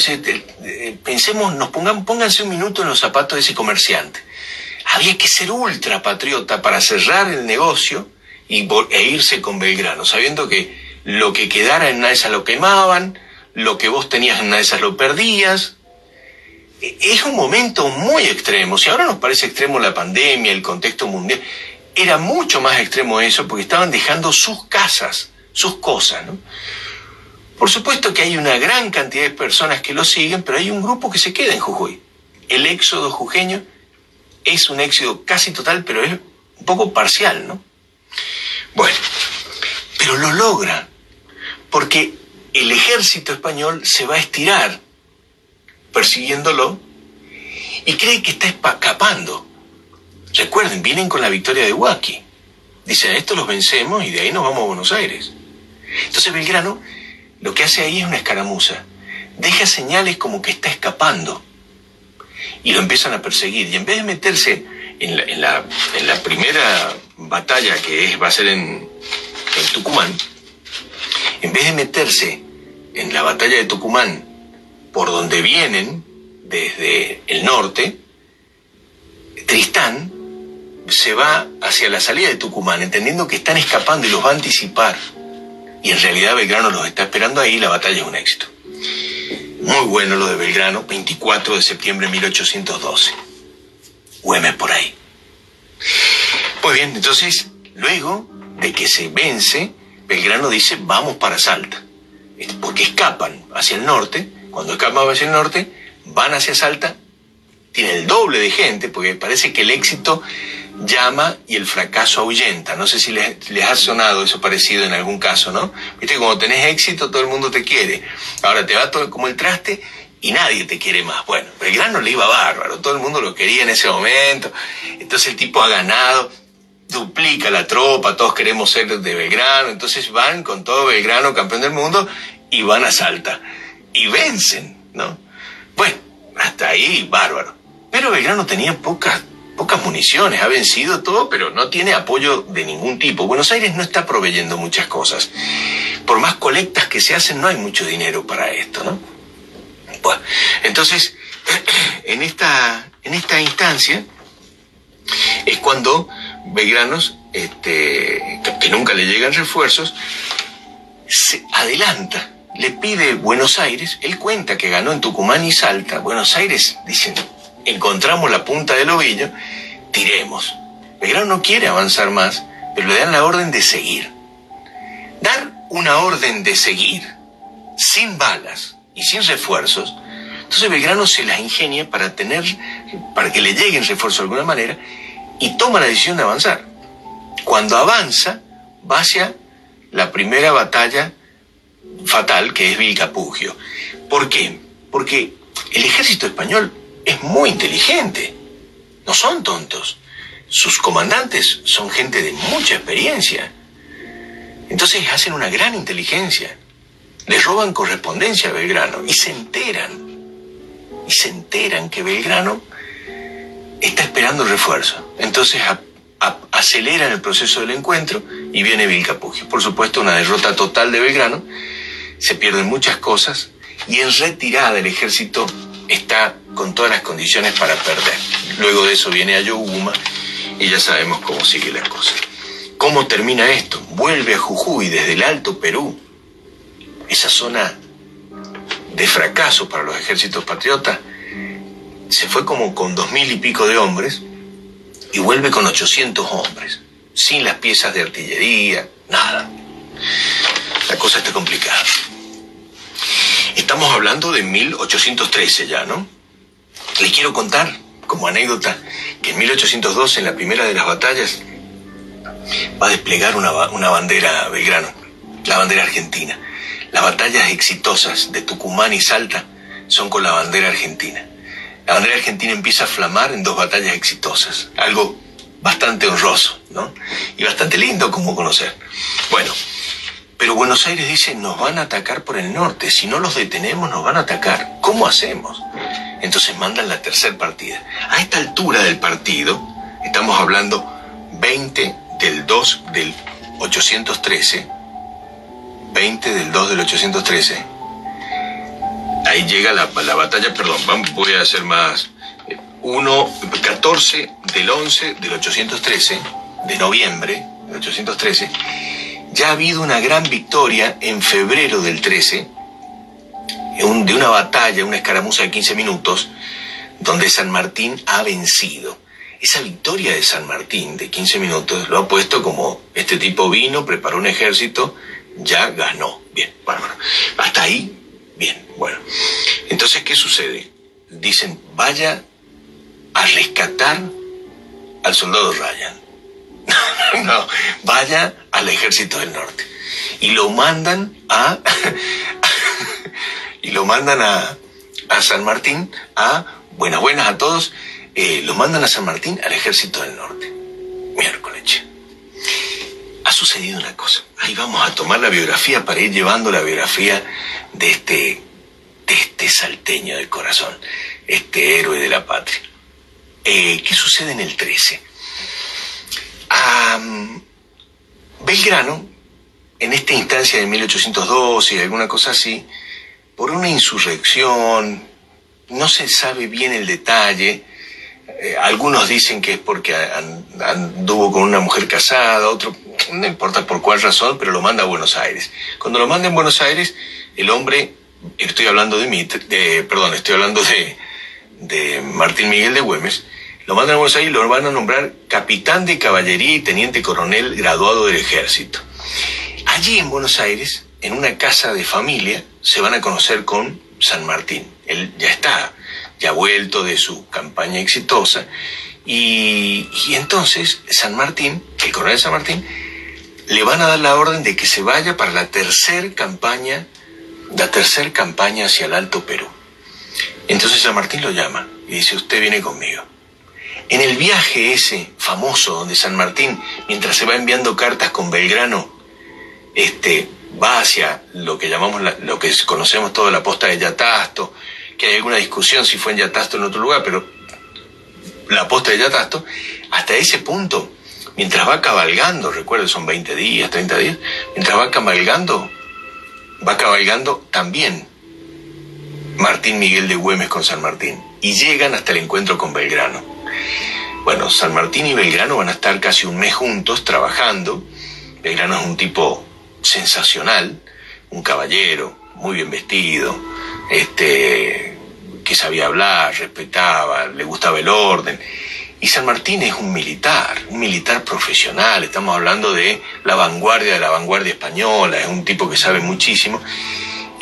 B: pensemos, nos pongan, pónganse un minuto en los zapatos de ese comerciante. Había que ser ultra patriota para cerrar el negocio y, e irse con Belgrano, sabiendo que lo que quedara en una de esas lo quemaban, lo que vos tenías en una de esas lo perdías. Es un momento muy extremo. Si ahora nos parece extremo la pandemia, el contexto mundial, era mucho más extremo eso porque estaban dejando sus casas, sus cosas. ¿no? Por supuesto que hay una gran cantidad de personas que lo siguen, pero hay un grupo que se queda en Jujuy. El éxodo jujeño es un éxodo casi total, pero es un poco parcial, ¿no? Bueno, pero lo logra porque el ejército español se va a estirar persiguiéndolo y cree que está escapando. Recuerden, vienen con la victoria de Huaki. Dicen, esto los vencemos y de ahí nos vamos a Buenos Aires. Entonces Belgrano lo que hace ahí es una escaramuza. Deja señales como que está escapando. Y lo empiezan a perseguir. Y en vez de meterse en la, primera batalla que es, va a ser en, en Tucumán, en vez de meterse en la batalla de Tucumán por donde vienen, desde el norte, Tristán se va hacia la salida de Tucumán, entendiendo que están escapando y los va a anticipar. Y en realidad Belgrano los está esperando ahí y la batalla es un éxito. Muy bueno lo de Belgrano, 24 de septiembre de 1812. Güemes por ahí. Pues bien, entonces, luego de que se vence, Belgrano dice, vamos para Salta. Porque escapan hacia el norte, cuando escapan hacia el norte, van hacia Salta, tiene el doble de gente, porque parece que el éxito llama y el fracaso ahuyenta. No sé si les, ha sonado eso parecido en algún caso, ¿no? Viste, cuando tenés éxito todo el mundo te quiere. Ahora te va todo como el traste y nadie te quiere más. Bueno, Belgrano le iba bárbaro, todo el mundo lo quería en ese momento. Entonces el tipo ha ganado duplica la tropa, todos queremos ser de Belgrano, entonces van con todo Belgrano, campeón del mundo, y van a Salta. Y vencen, ¿no? Bueno, hasta ahí, bárbaro. Pero Belgrano tenía pocas, pocas municiones, ha vencido todo, pero no tiene apoyo de ningún tipo. Buenos Aires no está proveyendo muchas cosas. Por más colectas que se hacen, no hay mucho dinero para esto, ¿no? Bueno, entonces, en esta, en esta instancia es cuando Belgranos, este, que nunca le llegan refuerzos, se adelanta, le pide Buenos Aires, él cuenta que ganó en Tucumán y Salta, Buenos Aires, dicen, encontramos la punta del ovillo, tiremos. Belgrano no quiere avanzar más, pero le dan la orden de seguir. Dar una orden de seguir, sin balas y sin refuerzos, entonces Belgrano se las ingenia para tener, para que le lleguen refuerzos de alguna manera, y toma la decisión de avanzar. Cuando avanza, va hacia la primera batalla fatal que es Vilcapugio. ¿Por qué? Porque el ejército español es muy inteligente, no son tontos. Sus comandantes son gente de mucha experiencia. Entonces hacen una gran inteligencia. Les roban correspondencia a Belgrano y se enteran. Y se enteran que Belgrano está esperando refuerzo. Entonces aceleran el proceso del encuentro y viene Vilcapugio. Por supuesto, una derrota total de Belgrano, se pierden muchas cosas y en retirada el ejército está con todas las condiciones para perder. Luego de eso viene Ayohuma y ya sabemos cómo sigue la cosa. ¿Cómo termina esto? Vuelve a Jujuy desde el Alto Perú, esa zona de fracaso para los ejércitos patriotas, se fue como con dos mil y pico de hombres y vuelve con 800 hombres, sin las piezas de artillería, nada. La cosa está complicada. Estamos hablando de 1813 ya, ¿no? Les quiero contar como anécdota, que en 1802, en la primera de las batallas, va a desplegar una, una bandera Belgrano, la bandera argentina. Las batallas exitosas de Tucumán y Salta son con la bandera argentina. La bandera argentina empieza a flamar en dos batallas exitosas, algo bastante honroso, ¿no? Y bastante lindo como conocer. Bueno, pero Buenos Aires dice, nos van a atacar por el norte, si no los detenemos nos van a atacar. ¿Cómo hacemos? Entonces mandan la tercera partida. A esta altura del partido, estamos hablando 20 del 2 del 813, 20 del 2 del 813, ahí llega la, batalla, perdón, voy a hacer más. 1, 14 del 11 del 813, de noviembre del 813, ya ha habido una gran victoria en febrero del 13, de una batalla, una escaramuza de 15 minutos, donde San Martín ha vencido. Esa victoria de San Martín de 15 minutos lo ha puesto como este tipo vino, preparó un ejército, ya ganó. Bien, bárbaro. Hasta ahí Bien, bueno. Entonces, ¿qué sucede? Dicen, vaya a rescatar al soldado Ryan. no, vaya al ejército del norte. Y lo mandan a... y lo mandan a, a San Martín, a... Buenas, buenas a todos. Eh, lo mandan a San Martín al ejército del norte. Miércoles. Ha sucedido una cosa. Ahí vamos a tomar la biografía para ir llevando la biografía de este, de este salteño del corazón, este héroe de la patria. Eh, ¿Qué sucede en el 13? Belgrano, en esta instancia de 1812 y alguna cosa así, por una insurrección, no se sabe bien el detalle, eh, algunos dicen que es porque anduvo con una mujer casada, otro, no importa por cuál razón, pero lo manda a Buenos Aires. Cuando lo manda en Buenos Aires, el hombre, estoy hablando de perdón, estoy hablando de, de Martín Miguel de Güemes, lo mandan a Buenos Aires y lo van a nombrar capitán de caballería y teniente coronel graduado del ejército. Allí en Buenos Aires, en una casa de familia, se van a conocer con San Martín. Él ya está, ya vuelto de su campaña exitosa. Y, y entonces San Martín, el coronel San Martín, le van a dar la orden de que se vaya para la tercera campaña la tercera campaña hacia el Alto Perú. Entonces San Martín lo llama y dice, usted viene conmigo. En el viaje ese famoso donde San Martín, mientras se va enviando cartas con Belgrano, este, va hacia lo que llamamos, lo que conocemos todo la posta de Yatasto, que hay alguna discusión si fue en Yatasto o en otro lugar, pero la posta de Yatasto, hasta ese punto, mientras va cabalgando, recuerdo, son 20 días, 30 días, mientras va cabalgando, va cabalgando también Martín Miguel de Güemes con San Martín y llegan hasta el encuentro con Belgrano. Bueno, San Martín y Belgrano van a estar casi un mes juntos trabajando. Belgrano es un tipo sensacional, un caballero, muy bien vestido, este, que sabía hablar, respetaba, le gustaba el orden. Y San Martín es un militar, un militar profesional, estamos hablando de la vanguardia de la vanguardia española, es un tipo que sabe muchísimo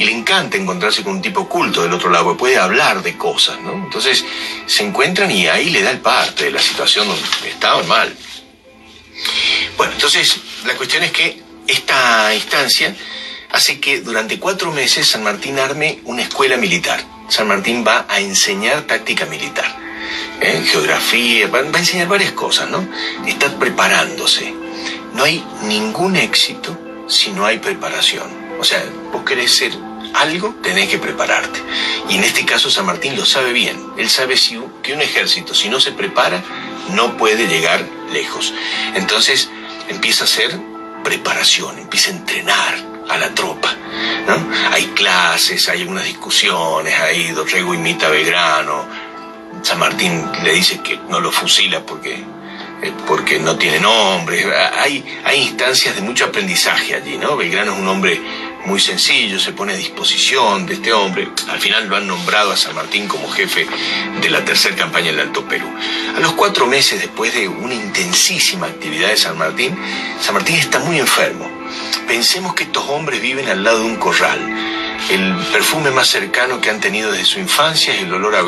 B: y le encanta encontrarse con un tipo culto del otro lado, que puede hablar de cosas, ¿no? Entonces se encuentran y ahí le da el parte de la situación donde estaba mal. Bueno, entonces la cuestión es que esta instancia hace que durante cuatro meses San Martín arme una escuela militar. San Martín va a enseñar táctica militar en geografía, va, a enseñar varias cosas, ¿no? Está preparándose. No hay ningún éxito si no hay preparación. O sea, vos querés ser algo, tenés que prepararte. Y en este caso San Martín lo sabe bien. Él sabe si, que un ejército, si no se prepara, no puede llegar lejos. Entonces empieza a hacer preparación, empieza a entrenar a la tropa. ¿no? Hay clases, hay algunas discusiones, ahí Dorrego imita a Belgrano, San Martín le dice que no lo fusila porque, eh, porque no tiene nombre. Hay, hay instancias de mucho aprendizaje allí, ¿no? Belgrano es un hombre muy sencillo, se pone a disposición de este hombre. Al final lo han nombrado a San Martín como jefe de la tercera campaña del Alto Perú. A los cuatro meses después de una intensísima actividad de San Martín, San Martín está muy enfermo. Pensemos que estos hombres viven al lado de un corral. El perfume más cercano que han tenido desde su infancia es el olor a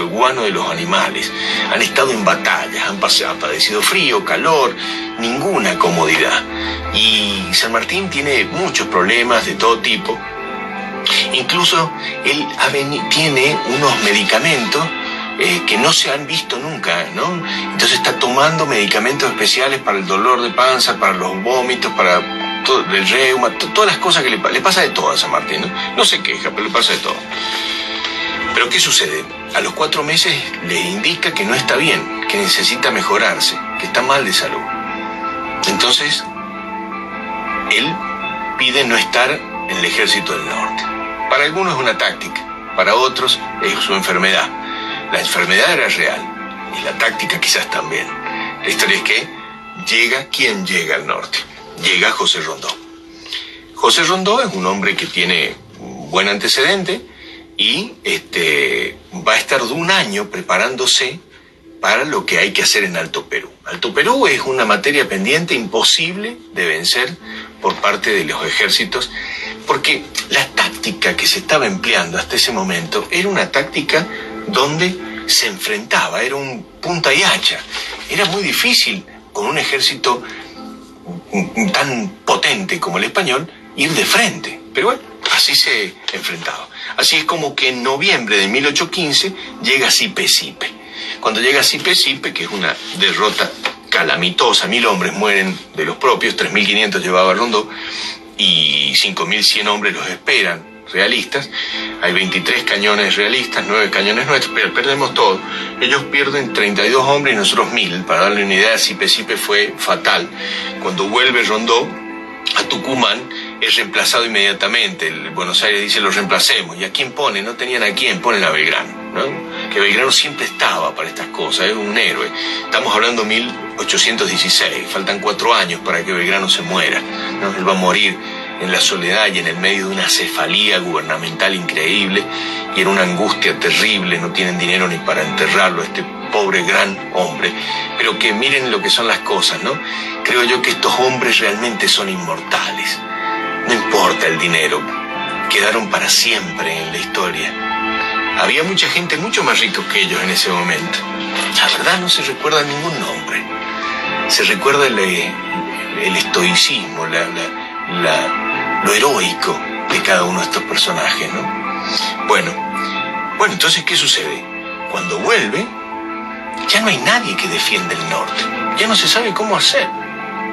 B: de los animales. Han estado en batallas, han, padecido frío, calor, ninguna comodidad. Y San Martín tiene muchos problemas de todo tipo. Incluso él tiene unos medicamentos eh, que no se han visto nunca, ¿no? Entonces está tomando medicamentos especiales para el dolor de panza, para los vómitos, para todo, el reuma, todas las cosas que le, le, pasa de todo a San Martín, ¿no? No se queja, pero le pasa de todo. Pero ¿qué sucede? A los cuatro meses le indica que no está bien, que necesita mejorarse, que está mal de salud. Entonces, él pide no estar en el ejército del norte. Para algunos es una táctica, para otros es su enfermedad. La enfermedad era real y la táctica quizás también. La historia es que llega quien llega al norte. Llega José Rondó. José Rondó es un hombre que tiene buen antecedente y este, va a estar de un año preparándose para lo que hay que hacer en Alto Perú. Alto Perú es una materia pendiente imposible de vencer por parte de los ejércitos, porque la táctica que se estaba empleando hasta ese momento era una táctica donde se enfrentaba, era un punta y hacha. Era muy difícil con un ejército tan potente como el español ir de frente. Pero bueno, así se enfrentaba. Así es como que en noviembre de 1815 llega Sipe Sipe. Cuando llega Sipe Sipe, que es una derrota calamitosa, mil hombres mueren de los propios, 3.500 llevaba Rondó y 5.100 hombres los esperan realistas, hay 23 cañones realistas, 9 cañones nuestros, pero perdemos todo. Ellos pierden 32 hombres y nosotros 1000. Para darle una idea, Sipe Sipe fue fatal. Cuando vuelve Rondó a Tucumán, es reemplazado inmediatamente. El Buenos Aires dice lo reemplacemos. ¿Y a quién pone? No tenían a quién, ponen a Belgrano. Que Belgrano siempre estaba para estas cosas, es un héroe. Estamos hablando 1816, faltan cuatro años para que Belgrano se muera. ¿no? Él va a morir en la soledad y en el medio de una cefalía gubernamental increíble y en una angustia terrible, no tienen dinero ni para enterrarlo, este pobre gran hombre. Pero que miren lo que son las cosas, ¿no? Creo yo que estos hombres realmente son inmortales. No importa el dinero, quedaron para siempre en la historia. Había mucha gente mucho más rica que ellos en ese momento. La verdad no se recuerda ningún nombre. Se recuerda el, el estoicismo, la, la lo heroico de cada uno de estos personajes, ¿no? Bueno, bueno, entonces, ¿qué sucede? Cuando vuelve, ya no hay nadie que defienda el norte. Ya no se sabe cómo hacer.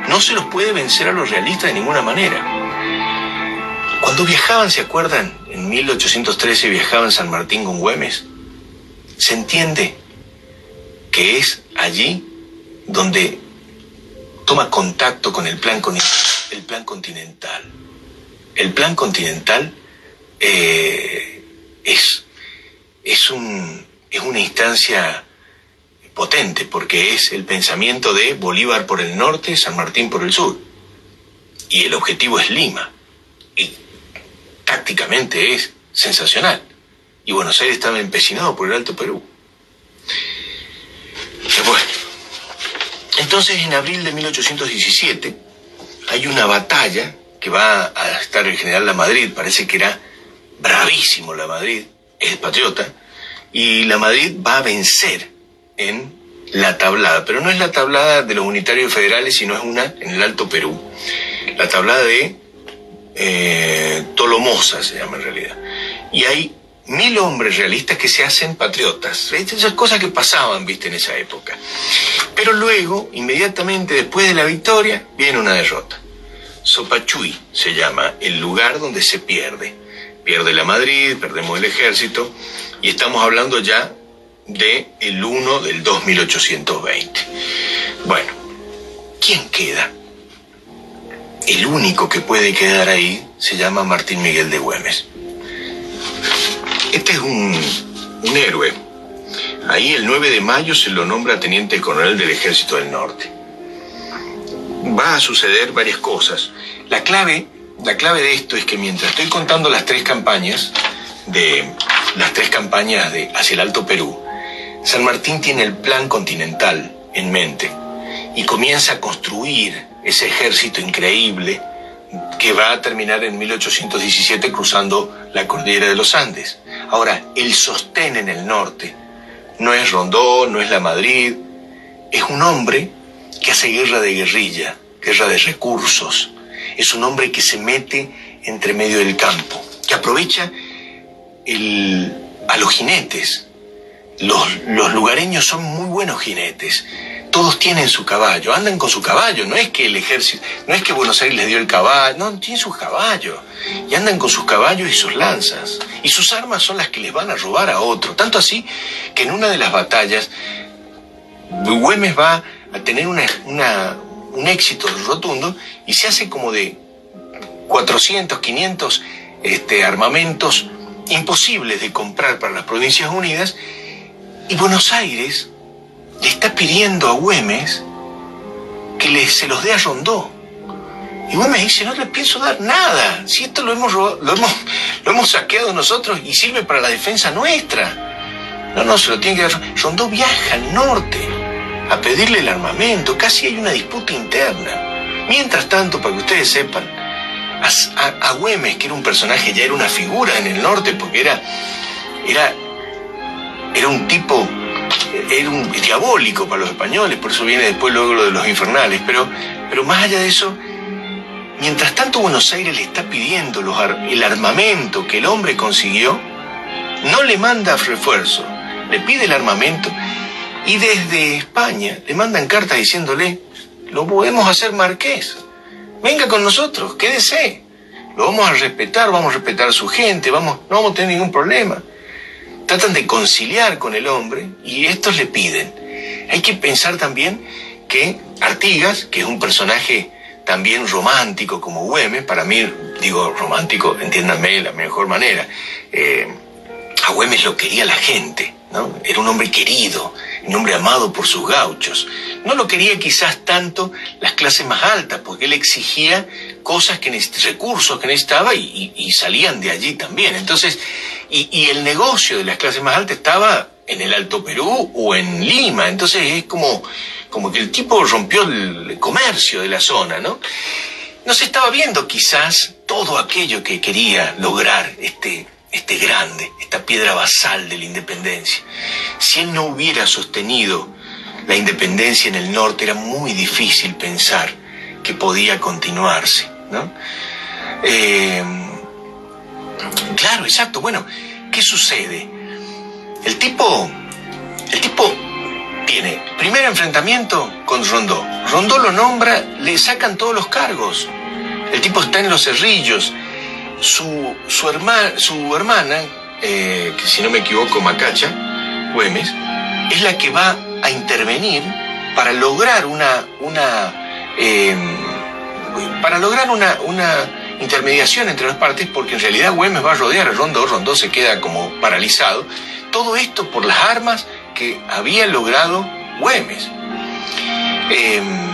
B: No se los puede vencer a los realistas de ninguna manera. Cuando viajaban, ¿se acuerdan? En 1813 viajaban San Martín con Güemes. Se entiende que es allí donde toma contacto con el plan, con el plan continental el plan continental eh, es, es, un, es una instancia potente porque es el pensamiento de Bolívar por el norte, San Martín por el sur. Y el objetivo es Lima. Y tácticamente es sensacional. Y Buenos Aires estaba empecinado por el Alto Perú. Entonces en abril de 1817 hay una batalla que va a estar el general La Madrid, parece que era bravísimo La Madrid, es patriota, y La Madrid va a vencer en la tablada, pero no es la tablada de los unitarios federales, sino es una en el Alto Perú, la tablada de eh, Tolomosa se llama en realidad. Y hay mil hombres realistas que se hacen patriotas. Esas cosas que pasaban, viste, en esa época. Pero luego, inmediatamente después de la victoria, viene una derrota. Sopachuy se llama el lugar donde se pierde. Pierde la Madrid, perdemos el ejército y estamos hablando ya de el 1 del 2820. Bueno, ¿quién queda? El único que puede quedar ahí se llama Martín Miguel de Güemes. Un héroe. Ahí el 9 de mayo se lo nombra teniente coronel del Ejército del Norte va a suceder varias cosas. La clave, la clave de esto es que mientras estoy contando las tres campañas de las tres campañas de hacia el Alto Perú, San Martín tiene el plan continental en mente y comienza a construir ese ejército increíble que va a terminar en 1817 cruzando la cordillera de los Andes. Ahora, el sostén en el norte no es Rondón, no es la Madrid, es un hombre que hace guerra de guerrilla, guerra de recursos, es un hombre que se mete entre medio del campo, que aprovecha a los jinetes. Los, los lugareños son muy buenos jinetes todos tienen su caballo, andan con su caballo, no es que el ejército, no es que Buenos Aires les dio el caballo, no, tienen sus caballos, y andan con sus caballos y sus lanzas, y sus armas son las que les van a robar a otro, tanto así que en una de las batallas Güemes va a tener un éxito rotundo y se hace como de 400, 500 este, armamentos imposibles de comprar para las Provincias Unidas, y Buenos Aires le está pidiendo a Güemes que le, se los dé a Rondó. Y Güemes dice, no le pienso dar nada, si esto lo hemos, lo hemos, lo hemos saqueado nosotros y sirve para la defensa nuestra. No, no, se lo tiene que dar. Rondó viaja al norte a pedirle el armamento, casi hay una disputa interna. Mientras tanto, para que ustedes sepan, a, a, Güemes, que era un personaje, ya era una figura en el norte, porque era, era, era un tipo era un diabólico para los españoles, por eso viene después luego lo de los infernales, pero, pero más allá de eso, mientras tanto Buenos Aires le está pidiendo el armamento que el hombre consiguió, no le manda refuerzo, le pide el armamento y desde España le mandan cartas diciéndole, lo podemos hacer marqués, venga con nosotros, quédese, lo vamos a respetar, vamos a respetar a su gente, vamos, no vamos a tener ningún problema tratan de conciliar con el hombre y estos le piden. Hay que pensar también que Artigas, que es un personaje también romántico como Güemes, para mí, digo romántico, entiéndanme de la mejor manera, eh, a Güemes lo quería la gente, Era un hombre querido, un hombre amado por sus gauchos. No lo quería quizás tanto las clases más altas, porque él exigía cosas que recursos que necesitaba y, salían de allí también. Entonces, y, el negocio de las clases más altas estaba en el Alto Perú o en Lima. Entonces es como, como que el tipo rompió el comercio de la zona, ¿no? No se estaba viendo quizás todo aquello que quería lograr este, este grande, esta piedra basal de la independencia. Si él no hubiera sostenido la independencia en el norte, era muy difícil pensar que podía continuarse. ¿no? Eh, claro, exacto. Bueno, ¿qué sucede? El tipo, el tipo tiene primer enfrentamiento con Rondó. Rondó lo nombra, le sacan todos los cargos. El tipo está en los cerrillos. Su, su, su hermana, eh, que si no me equivoco, Macacha, Güemes, es la que va a intervenir para lograr una, una eh, para lograr una, una intermediación entre las partes, porque en realidad Güemes va a rodear a Rondó, Rondó se queda como paralizado. Todo esto por las armas que había logrado Güemes. Em,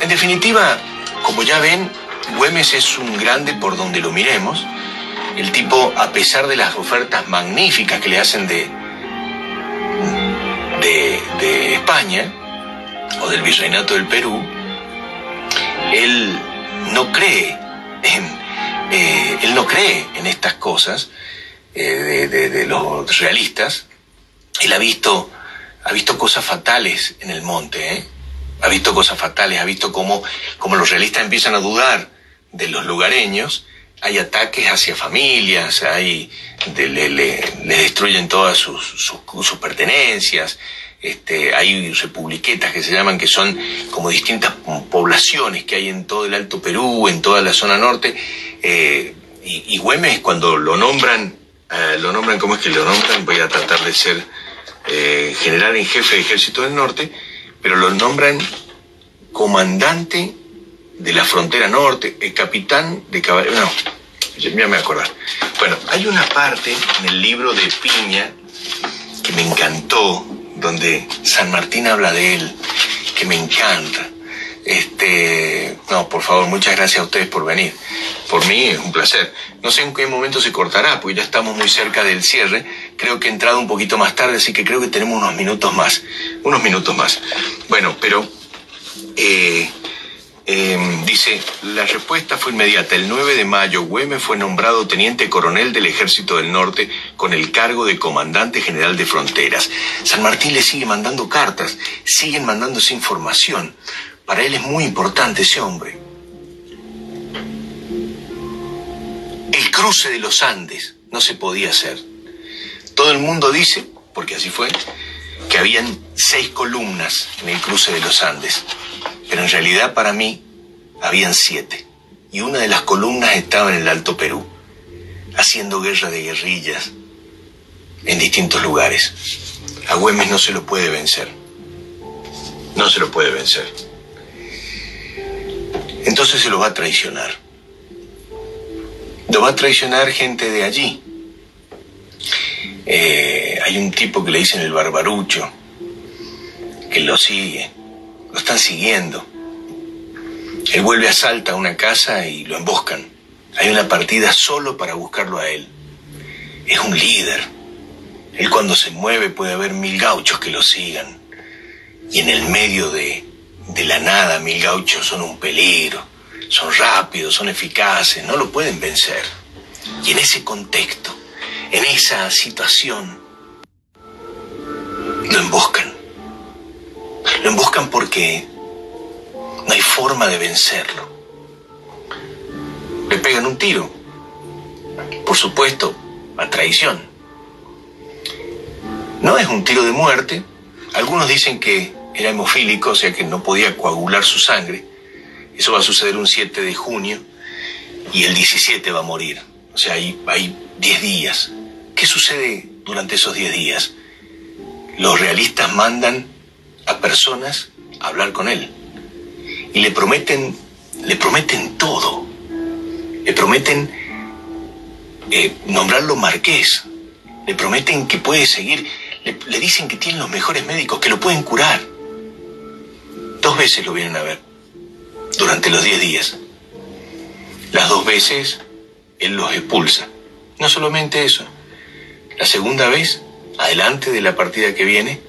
B: en definitiva, como ya ven, Güemes es un grande por donde lo miremos. El tipo, a pesar de las ofertas magníficas que le hacen de, de, España o del virreinato del Perú, él no cree en, eh, él no cree en estas cosas eh, de, los realistas. Él ha visto, ha visto cosas fatales en el monte, ¿eh? ha visto cosas fatales, ha visto cómo, cómo los realistas empiezan a dudar de los lugareños, hay ataques hacia familias, hay, le, destruyen todas sus, sus pertenencias, este, hay republiquetas que se llaman, que son como distintas poblaciones que hay en todo el Alto Perú, en toda la zona norte. Eh, y, Güemes, cuando lo nombran, eh, lo nombran, ¿cómo es que lo nombran? Voy a tratar de ser eh, general en jefe de ejército del norte, pero lo nombran comandante de la frontera norte, el capitán de caballería. No, ya me acordar. Bueno, hay una parte en el libro de Piña que me encantó, donde San Martín habla de él, que me encanta. Este, no, por favor, muchas gracias a ustedes por venir. Por mí es un placer. No sé en qué momento se cortará, porque ya estamos muy cerca del cierre. Creo que he entrado un poquito más tarde, así que creo que tenemos unos minutos más. Unos minutos más. Bueno, pero eh, Eh, dice, la respuesta fue inmediata. El 9 de mayo, Güemes fue nombrado teniente coronel del Ejército del Norte con el cargo de comandante general de fronteras. San Martín le sigue mandando cartas, siguen mandándose información. Para él es muy importante ese hombre. El cruce de los Andes no se podía hacer. Todo el mundo dice, porque así fue, que habían seis columnas en el cruce de los Andes. Pero en realidad para mí habían siete. Y una de las columnas estaba en el Alto Perú, haciendo guerra de guerrillas en distintos lugares. A Güemes no se lo puede vencer. No se lo puede vencer. Entonces se lo va a traicionar. Lo va a traicionar gente de allí. Eh, hay un tipo que le dicen el barbarucho, que lo sigue, lo están siguiendo. Él vuelve a Salta a una casa y lo emboscan. Hay una partida solo para buscarlo a él. Es un líder. Él cuando se mueve puede haber mil gauchos que lo sigan. Y en el medio de, de la nada mil gauchos son un peligro. Son rápidos, son eficaces, no lo pueden vencer. Y en ese contexto, en esa situación, lo emboscan. Lo emboscan porque no hay forma de vencerlo. Le pegan un tiro. Por supuesto, a traición. No es un tiro de muerte. Algunos dicen que era hemofílico, o sea que no podía coagular su sangre. Eso va a suceder un 7 de junio y el 17 va a morir. O sea, hay, hay 10 días. ¿Qué sucede durante esos 10 días? Los realistas mandan a personas a hablar con él y le prometen, le prometen todo. Le prometen eh, nombrarlo marqués. Le prometen que puede seguir. Le, le dicen que tienen los mejores médicos, que lo pueden curar. Dos veces lo vienen a ver durante los 10 días. Las dos veces él los expulsa. No solamente eso. La segunda vez, adelante de la partida que viene,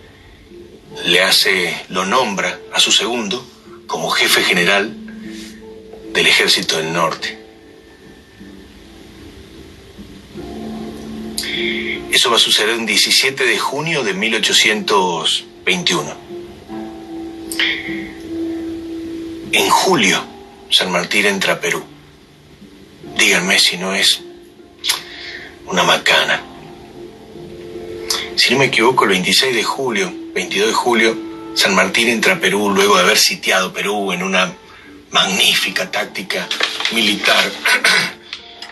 B: le hace, lo nombra a su segundo como jefe general del ejército del norte. Eso va a suceder el 17 de junio de 1821. En julio, San Martín entra a Perú. Díganme si no es una macana. Si no me equivoco, el 26 de julio, 22 de julio, San Martín entra a Perú luego de haber sitiado Perú en una magnífica táctica militar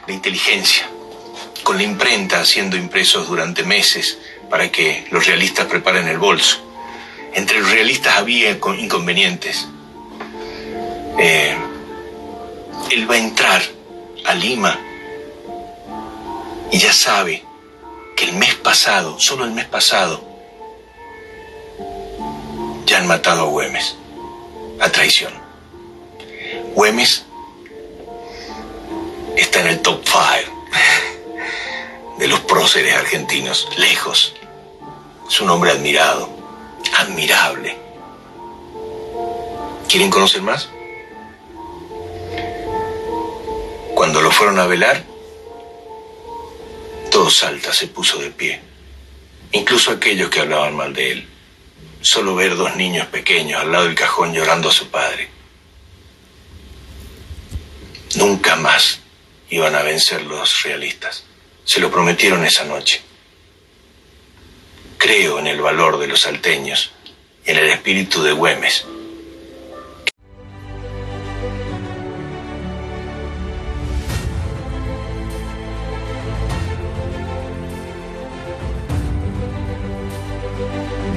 B: de inteligencia, con la imprenta siendo impresos durante meses para que los realistas preparen el bolso. Entre los realistas había inconvenientes. Eh, él va a entrar a Lima y ya sabe que el mes pasado, solo el mes pasado, ya han matado a Güemes, a traición. Güemes está en el top 5 de los próceres argentinos, lejos. Es un hombre admirado, admirable. ¿Quieren conocer más? Cuando lo fueron a velar, todo Salta se puso de pie, incluso aquellos que hablaban mal de él solo ver dos niños pequeños al lado del cajón llorando a su padre. Nunca más iban a vencer los realistas. Se lo prometieron esa noche. Creo en el valor de los salteños y en el espíritu de Güemes.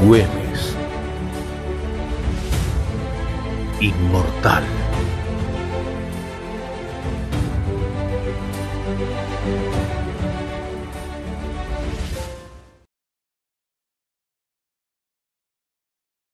A: Güemes inmortal.